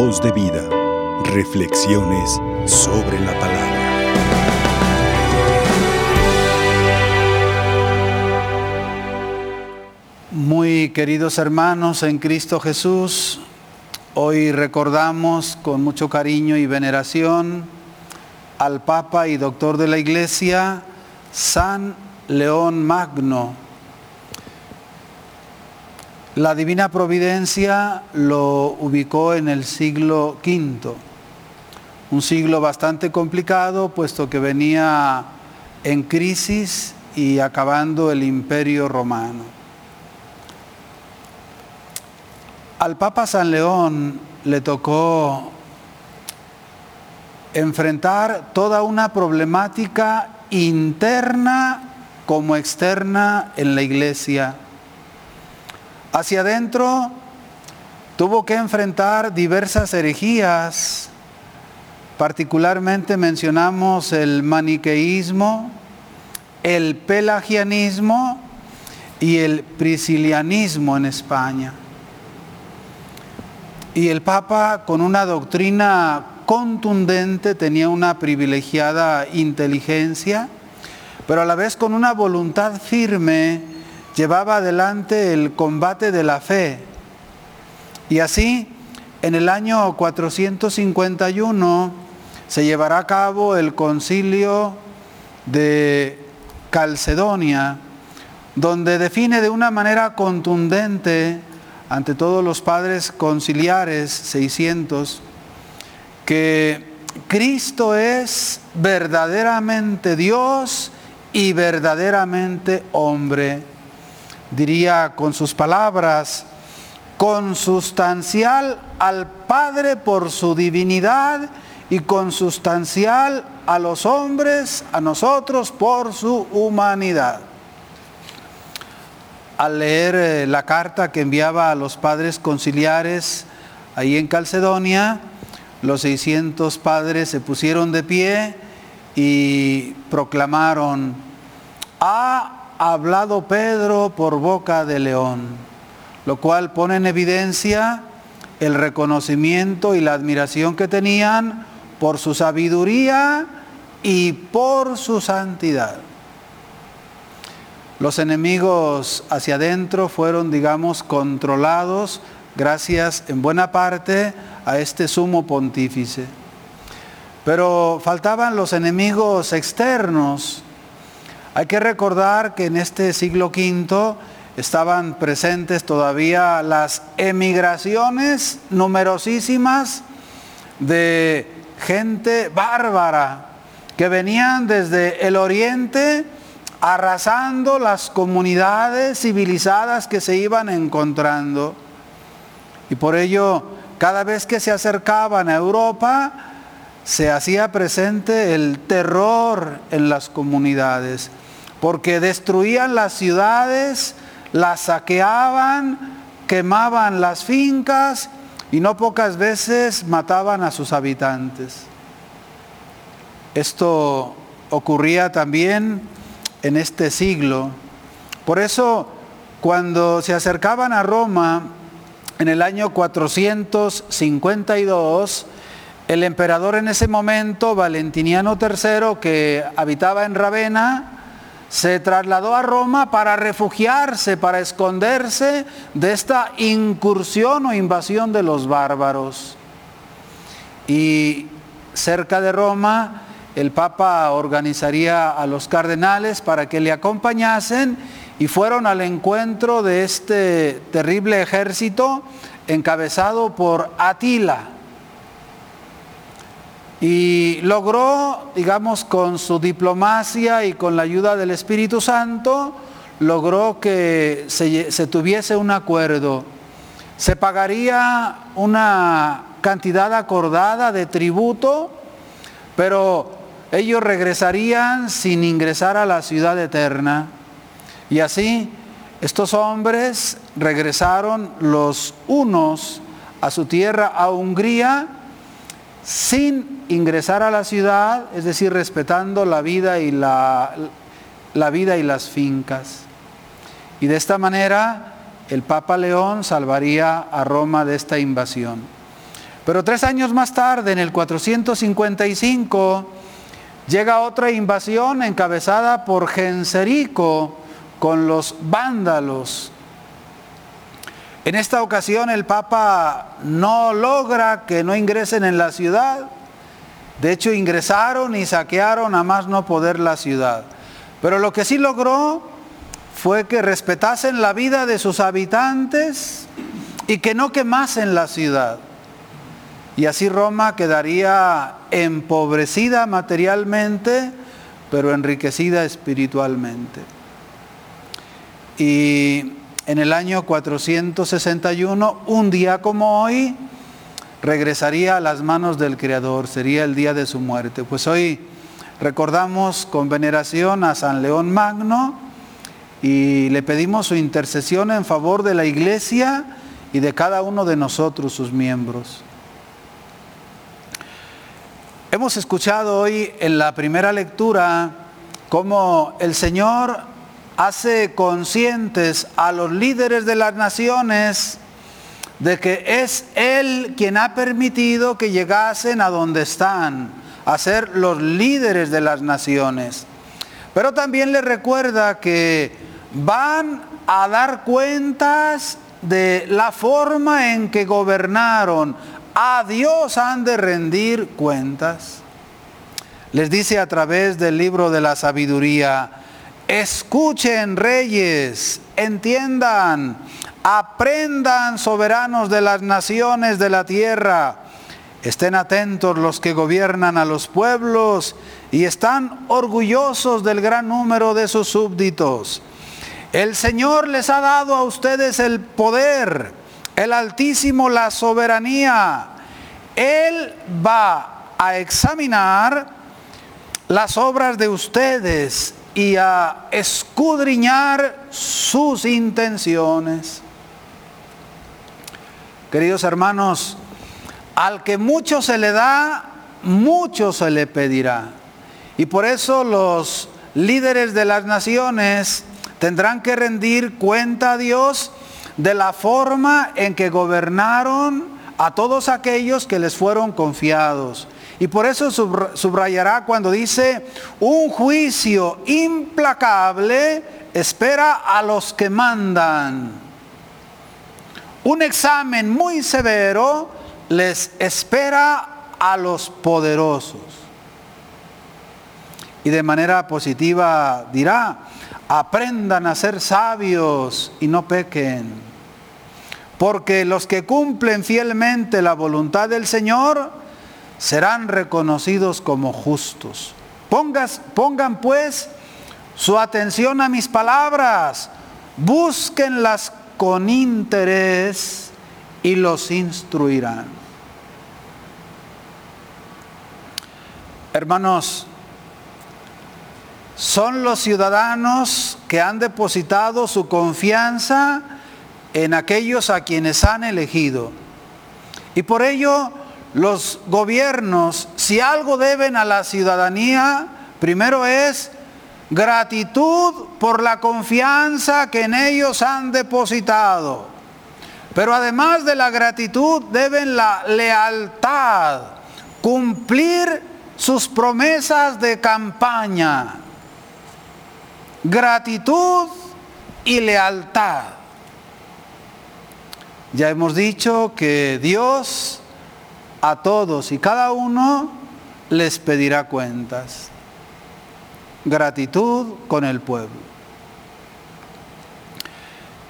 Voz de vida. Reflexiones sobre la palabra. Muy queridos hermanos en Cristo Jesús, hoy recordamos con mucho cariño y veneración al Papa y Doctor de la Iglesia, San León Magno la Divina Providencia lo ubicó en el siglo V, un siglo bastante complicado, puesto que venía en crisis y acabando el imperio romano. Al Papa San León le tocó enfrentar toda una problemática interna como externa en la iglesia Hacia adentro tuvo que enfrentar diversas herejías, particularmente mencionamos el maniqueísmo, el pelagianismo y el priscilianismo en España. Y el Papa, con una doctrina contundente, tenía una privilegiada inteligencia, pero a la vez con una voluntad firme llevaba adelante el combate de la fe. Y así, en el año 451 se llevará a cabo el concilio de Calcedonia, donde define de una manera contundente ante todos los padres conciliares 600 que Cristo es verdaderamente Dios y verdaderamente hombre diría con sus palabras, consustancial al Padre por su divinidad y consustancial a los hombres, a nosotros por su humanidad. Al leer eh, la carta que enviaba a los padres conciliares ahí en Calcedonia, los 600 padres se pusieron de pie y proclamaron, a hablado Pedro por boca de león, lo cual pone en evidencia el reconocimiento y la admiración que tenían por su sabiduría y por su santidad. Los enemigos hacia adentro fueron, digamos, controlados gracias en buena parte a este sumo pontífice. Pero faltaban los enemigos externos, hay que recordar que en este siglo V estaban presentes todavía las emigraciones numerosísimas de gente bárbara que venían desde el oriente arrasando las comunidades civilizadas que se iban encontrando. Y por ello, cada vez que se acercaban a Europa, se hacía presente el terror en las comunidades porque destruían las ciudades, las saqueaban, quemaban las fincas y no pocas veces mataban a sus habitantes. Esto ocurría también en este siglo. Por eso, cuando se acercaban a Roma en el año 452, el emperador en ese momento, Valentiniano III, que habitaba en Ravenna, se trasladó a Roma para refugiarse, para esconderse de esta incursión o invasión de los bárbaros. Y cerca de Roma el Papa organizaría a los cardenales para que le acompañasen y fueron al encuentro de este terrible ejército encabezado por Atila y logró, digamos, con su diplomacia y con la ayuda del Espíritu Santo, logró que se, tuviese un acuerdo. Se pagaría una cantidad acordada de tributo, pero ellos regresarían sin ingresar a la ciudad eterna. Y así estos hombres regresaron los unos a su tierra, a Hungría, sin ingresar a la ciudad, es decir, respetando la vida y, la, la vida y las fincas. Y de esta manera el Papa León salvaría a Roma de esta invasión. Pero tres años más tarde, en el 455, llega otra invasión encabezada por Genserico con los vándalos. En esta ocasión el Papa no logra que no ingresen en la ciudad. De hecho, ingresaron y saquearon a más no poder la ciudad. Pero lo que sí logró fue que respetasen la vida de sus habitantes y que no quemasen la ciudad. Y así Roma quedaría empobrecida materialmente, pero enriquecida espiritualmente. Y en el año 461, un día como hoy, regresaría a las manos del Creador, sería el día de su muerte. Pues hoy recordamos con veneración a San León Magno y le pedimos su intercesión en favor de la iglesia y de cada uno de nosotros, sus miembros. Hemos escuchado hoy en la primera lectura cómo el Señor hace conscientes a los líderes de las naciones de que es Él quien ha permitido que llegasen a donde están, a ser los líderes de las naciones. Pero también les recuerda que van a dar cuentas de la forma en que gobernaron. A Dios han de rendir cuentas. Les dice a través del libro de la sabiduría, escuchen reyes, entiendan, aprendan soberanos de las naciones de la tierra, estén atentos los que gobiernan a los pueblos y están orgullosos del gran número de sus súbditos. El Señor les ha dado a ustedes el poder, el Altísimo la soberanía. Él va a examinar las obras de ustedes y a escudriñar sus intenciones. Queridos hermanos, al que mucho se le da, mucho se le pedirá. Y por eso los líderes de las naciones tendrán que rendir cuenta a Dios de la forma en que gobernaron a todos aquellos que les fueron confiados. Y por eso subrayará cuando dice, un juicio implacable espera a los que mandan. Un examen muy severo les espera a los poderosos. Y de manera positiva dirá, aprendan a ser sabios y no pequen. Porque los que cumplen fielmente la voluntad del Señor serán reconocidos como justos. pongan pues su atención a mis palabras, búsquenlas con interés y los instruirán. Hermanos, son los ciudadanos que han depositado su confianza en aquellos a quienes han elegido. Y por ello los gobiernos, si algo deben a la ciudadanía, primero es gratitud por la confianza que en ellos han depositado. Pero además de la gratitud deben la lealtad, cumplir sus promesas de campaña gratitud y lealtad. Ya hemos dicho que Dios a todos y cada uno les pedirá cuentas. Gratitud con el pueblo.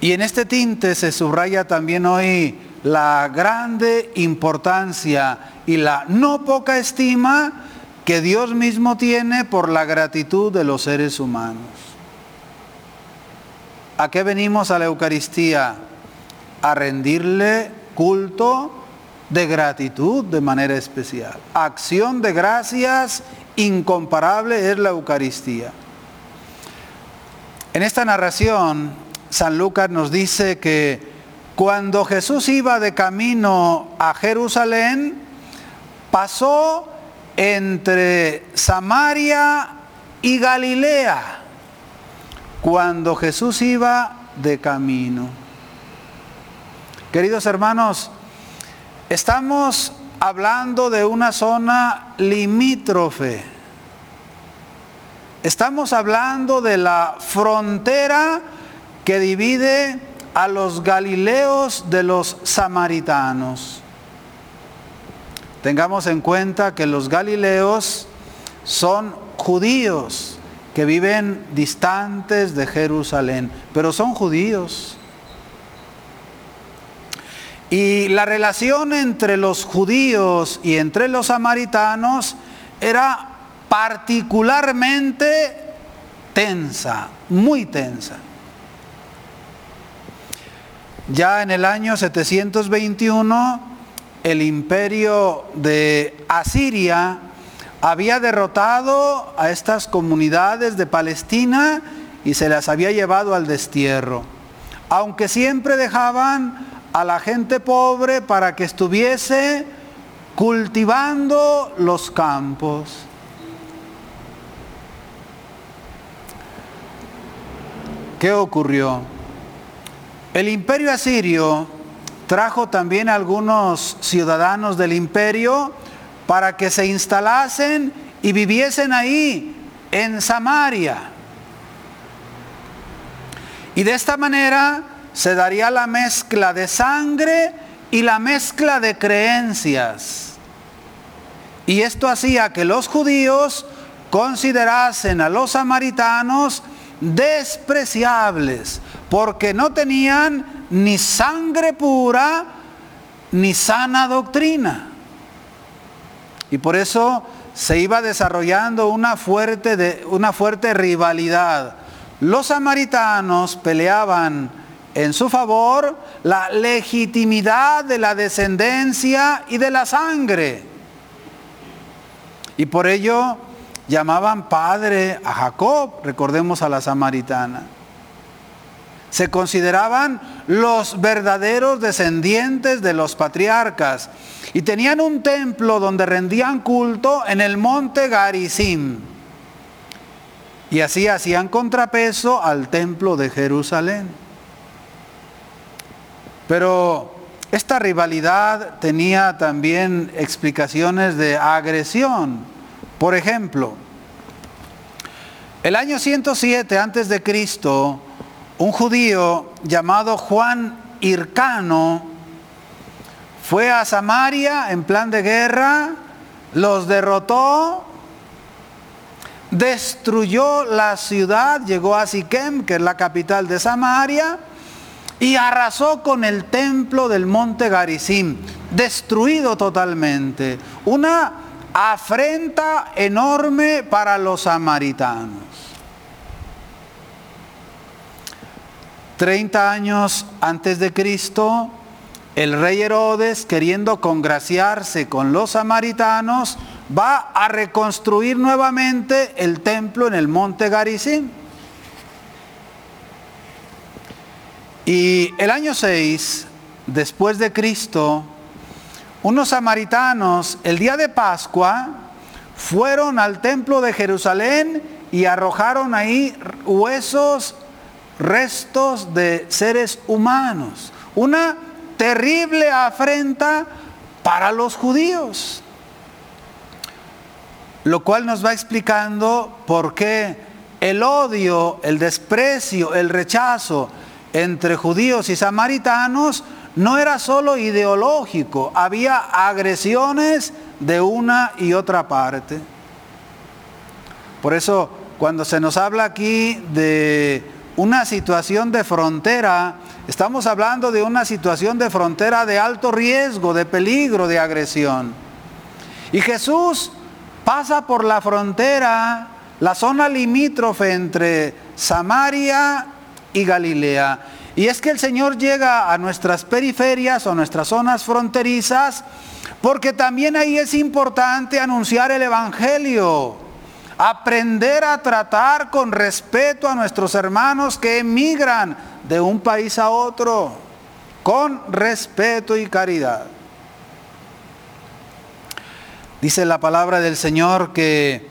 Y en este tinte se subraya también hoy la grande importancia y la no poca estima que Dios mismo tiene por la gratitud de los seres humanos. ¿A qué venimos a la Eucaristía? A rendirle culto de gratitud de manera especial. Acción de gracias incomparable es la Eucaristía. En esta narración, San Lucas nos dice que cuando Jesús iba de camino a Jerusalén, pasó entre Samaria y Galilea cuando Jesús iba de camino. Queridos hermanos, estamos hablando de una zona limítrofe. Estamos hablando de la frontera que divide a los galileos de los samaritanos. Tengamos en cuenta que los galileos son judíos que viven distantes de Jerusalén, pero son judíos. Y la relación entre los judíos y entre los samaritanos era particularmente tensa, muy tensa. Ya en el año 721, el imperio de Asiria había derrotado a estas comunidades de Palestina y se las había llevado al destierro, aunque siempre dejaban a la gente pobre para que estuviese cultivando los campos. ¿Qué ocurrió? El imperio asirio trajo también a algunos ciudadanos del imperio para que se instalasen y viviesen ahí, en Samaria. Y de esta manera se daría la mezcla de sangre y la mezcla de creencias. Y esto hacía que los judíos considerasen a los samaritanos despreciables, porque no tenían ni sangre pura ni sana doctrina. Y por eso se iba desarrollando una fuerte, una fuerte rivalidad. Los samaritanos peleaban en su favor la legitimidad de la descendencia y de la sangre. Y por ello llamaban padre a Jacob, recordemos a la samaritana. Se consideraban los verdaderos descendientes de los patriarcas y tenían un templo donde rendían culto en el monte Garizim. Y así hacían contrapeso al templo de Jerusalén. Pero esta rivalidad tenía también explicaciones de agresión. Por ejemplo, el año 107 antes de Cristo, un judío llamado Juan Hircano fue a Samaria en plan de guerra, los derrotó, destruyó la ciudad, llegó a Siquem, que es la capital de Samaria, y arrasó con el templo del monte Garizim, destruido totalmente. Una afrenta enorme para los samaritanos. Treinta años antes de Cristo, el rey Herodes, queriendo congraciarse con los samaritanos, va a reconstruir nuevamente el templo en el monte Garizim. Y el año 6, después de Cristo, unos samaritanos el día de Pascua fueron al templo de Jerusalén y arrojaron ahí huesos, restos de seres humanos. Una terrible afrenta para los judíos. Lo cual nos va explicando por qué el odio, el desprecio, el rechazo entre judíos y samaritanos no era solo ideológico, había agresiones de una y otra parte. Por eso, cuando se nos habla aquí de una situación de frontera, estamos hablando de una situación de frontera de alto riesgo, de peligro, de agresión. Y Jesús pasa por la frontera, la zona limítrofe entre Samaria Galilea. Y es que el Señor llega a nuestras periferias o nuestras zonas fronterizas porque también ahí es importante anunciar el Evangelio, aprender a tratar con respeto a nuestros hermanos que emigran de un país a otro, con respeto y caridad. Dice la palabra del Señor que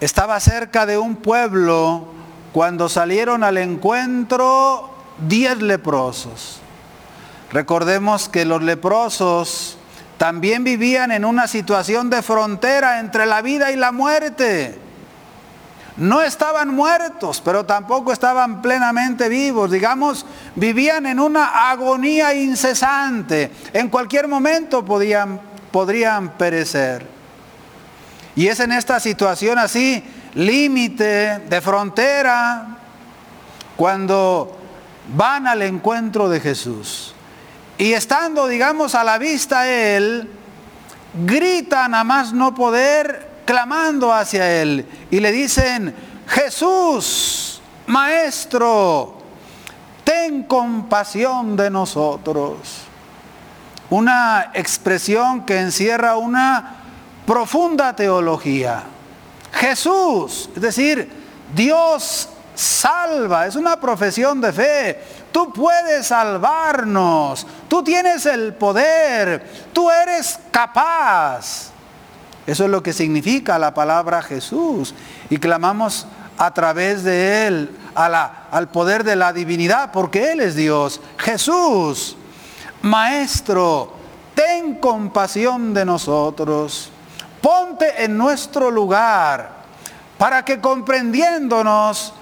estaba cerca de un pueblo cuando salieron al encuentro diez leprosos. Recordemos que los leprosos también vivían en una situación de frontera entre la vida y la muerte. No estaban muertos, pero tampoco estaban plenamente vivos. Digamos, vivían en una agonía incesante. En cualquier momento podían, podrían perecer. Y es en esta situación así, límite, de frontera, cuando van al encuentro de Jesús. Y estando, digamos, a la vista Él, gritan a más no poder clamando hacia Él y le dicen, Jesús, Maestro, ten compasión de nosotros. Una expresión que encierra una profunda teología. Jesús, es decir, Dios salva, es una profesión de fe. Tú puedes salvarnos, tú tienes el poder, tú eres capaz. Eso es lo que significa la palabra Jesús. Y clamamos a través de Él al poder de la divinidad, porque Él es Dios. Jesús, Maestro, ten compasión de nosotros. Ponte en nuestro lugar para que comprendiéndonos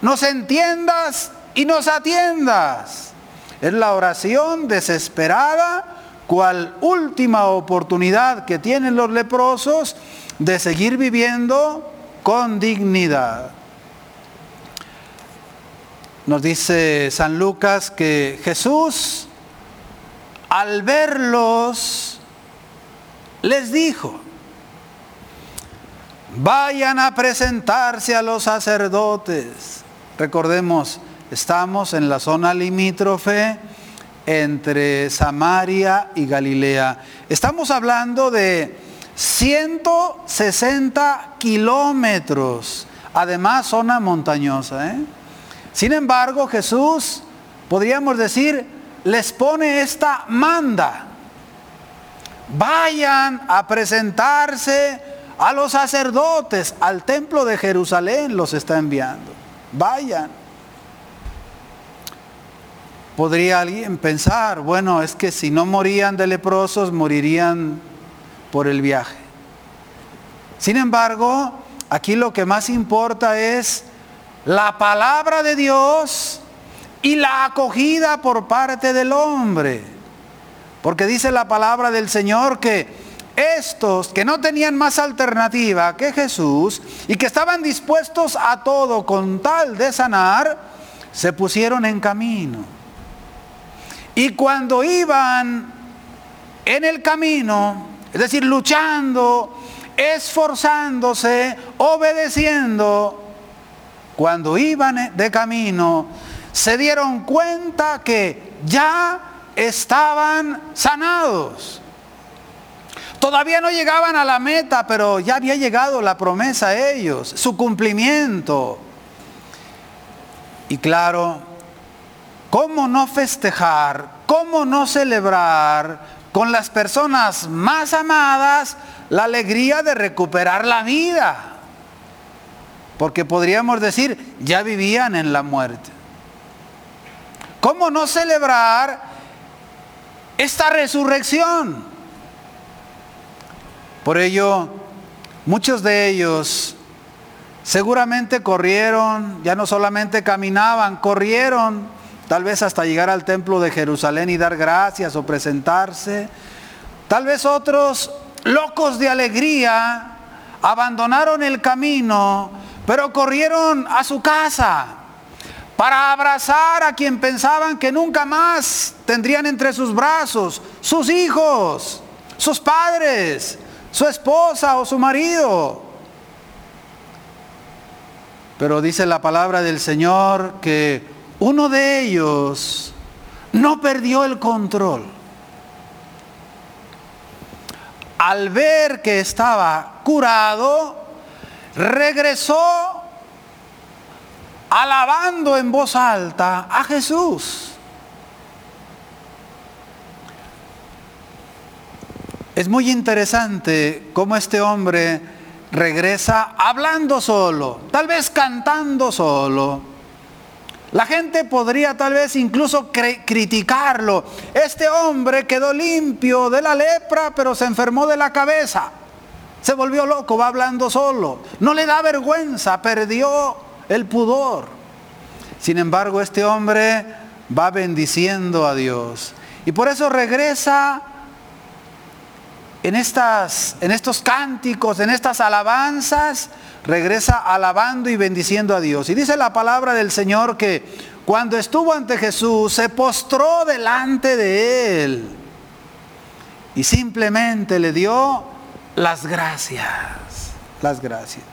nos entiendas y nos atiendas. Es la oración desesperada cual última oportunidad que tienen los leprosos de seguir viviendo con dignidad. Nos dice San Lucas que Jesús al verlos les dijo, vayan a presentarse a los sacerdotes. Recordemos, estamos en la zona limítrofe entre Samaria y Galilea. Estamos hablando de 160 kilómetros, además zona montañosa. ¿eh? Sin embargo, Jesús, podríamos decir, les pone esta manda. Vayan a presentarse a los sacerdotes, al templo de Jerusalén los está enviando. Vayan. Podría alguien pensar, bueno, es que si no morían de leprosos, morirían por el viaje. Sin embargo, aquí lo que más importa es la palabra de Dios y la acogida por parte del hombre. Porque dice la palabra del Señor que estos que no tenían más alternativa que Jesús y que estaban dispuestos a todo con tal de sanar, se pusieron en camino. Y cuando iban en el camino, es decir, luchando, esforzándose, obedeciendo, cuando iban de camino, se dieron cuenta que ya estaban sanados. Todavía no llegaban a la meta, pero ya había llegado la promesa a ellos, su cumplimiento. Y claro, ¿Cómo no festejar? ¿Cómo no celebrar con las personas más amadas la alegría de recuperar la vida? Porque podríamos decir, ya vivían en la muerte. ¿Cómo no celebrar esta resurrección? Por ello, muchos de ellos seguramente corrieron, ya no solamente caminaban, corrieron tal vez hasta llegar al templo de Jerusalén y dar gracias o presentarse. Tal vez otros, locos de alegría, abandonaron el camino, pero corrieron a su casa para abrazar a quien pensaban que nunca más tendrían entre sus brazos, sus hijos, sus padres, su esposa o su marido. Pero dice la palabra del Señor que uno de ellos no perdió el control. Al ver que estaba curado, regresó alabando en voz alta a Jesús. Es muy interesante cómo este hombre regresa hablando solo, tal vez cantando solo La gente podría tal vez incluso criticarlo. Este hombre quedó limpio de la lepra, pero se enfermó de la cabeza. Se volvió loco, va hablando solo. No le da vergüenza, perdió el pudor. Sin embargo, este hombre va bendiciendo a Dios. Y por eso regresa en, estas, en estos cánticos, en estas alabanzas, regresa alabando y bendiciendo a Dios. Y dice la palabra del Señor que cuando estuvo ante Jesús, se postró delante de él y simplemente le dio las gracias, las gracias.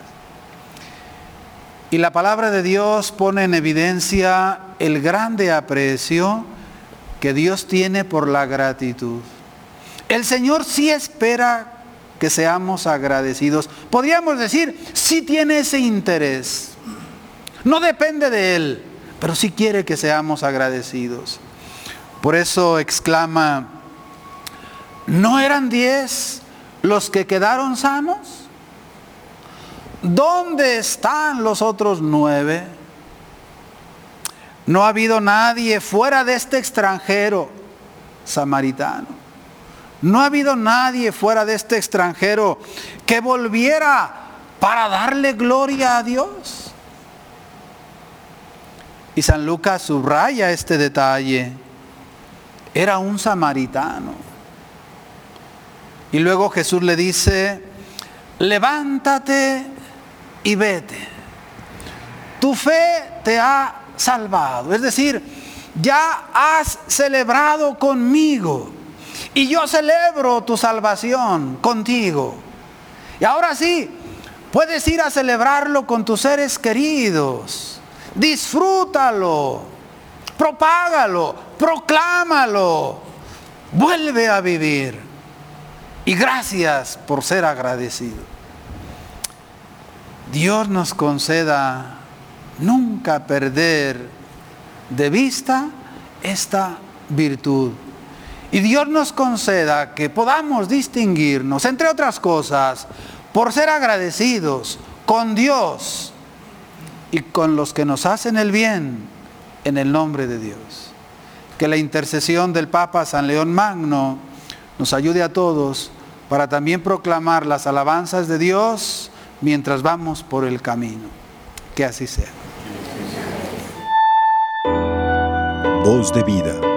Y la palabra de Dios pone en evidencia el grande aprecio que Dios tiene por la gratitud. El Señor sí espera que seamos agradecidos. Podríamos decir, sí tiene ese interés. No depende de Él, pero sí quiere que seamos agradecidos. Por eso exclama, ¿no eran diez los que quedaron sanos? ¿Dónde están los otros nueve? No ha habido nadie fuera de este extranjero samaritano no ha habido nadie fuera de este extranjero que volviera para darle gloria a Dios. Y San Lucas subraya este detalle. Era un samaritano. Y luego Jesús le dice, levántate y vete. Tu fe te ha salvado. Es decir, ya has celebrado conmigo y yo celebro tu salvación contigo. Y ahora sí, puedes ir a celebrarlo con tus seres queridos. Disfrútalo, propágalo, proclámalo. Vuelve a vivir. Y gracias por ser agradecido. Dios nos conceda nunca perder de vista esta virtud y Dios nos conceda que podamos distinguirnos, entre otras cosas, por ser agradecidos con Dios y con los que nos hacen el bien en el nombre de Dios. Que la intercesión del Papa San León Magno nos ayude a todos para también proclamar las alabanzas de Dios mientras vamos por el camino. Que así sea. Voz de vida.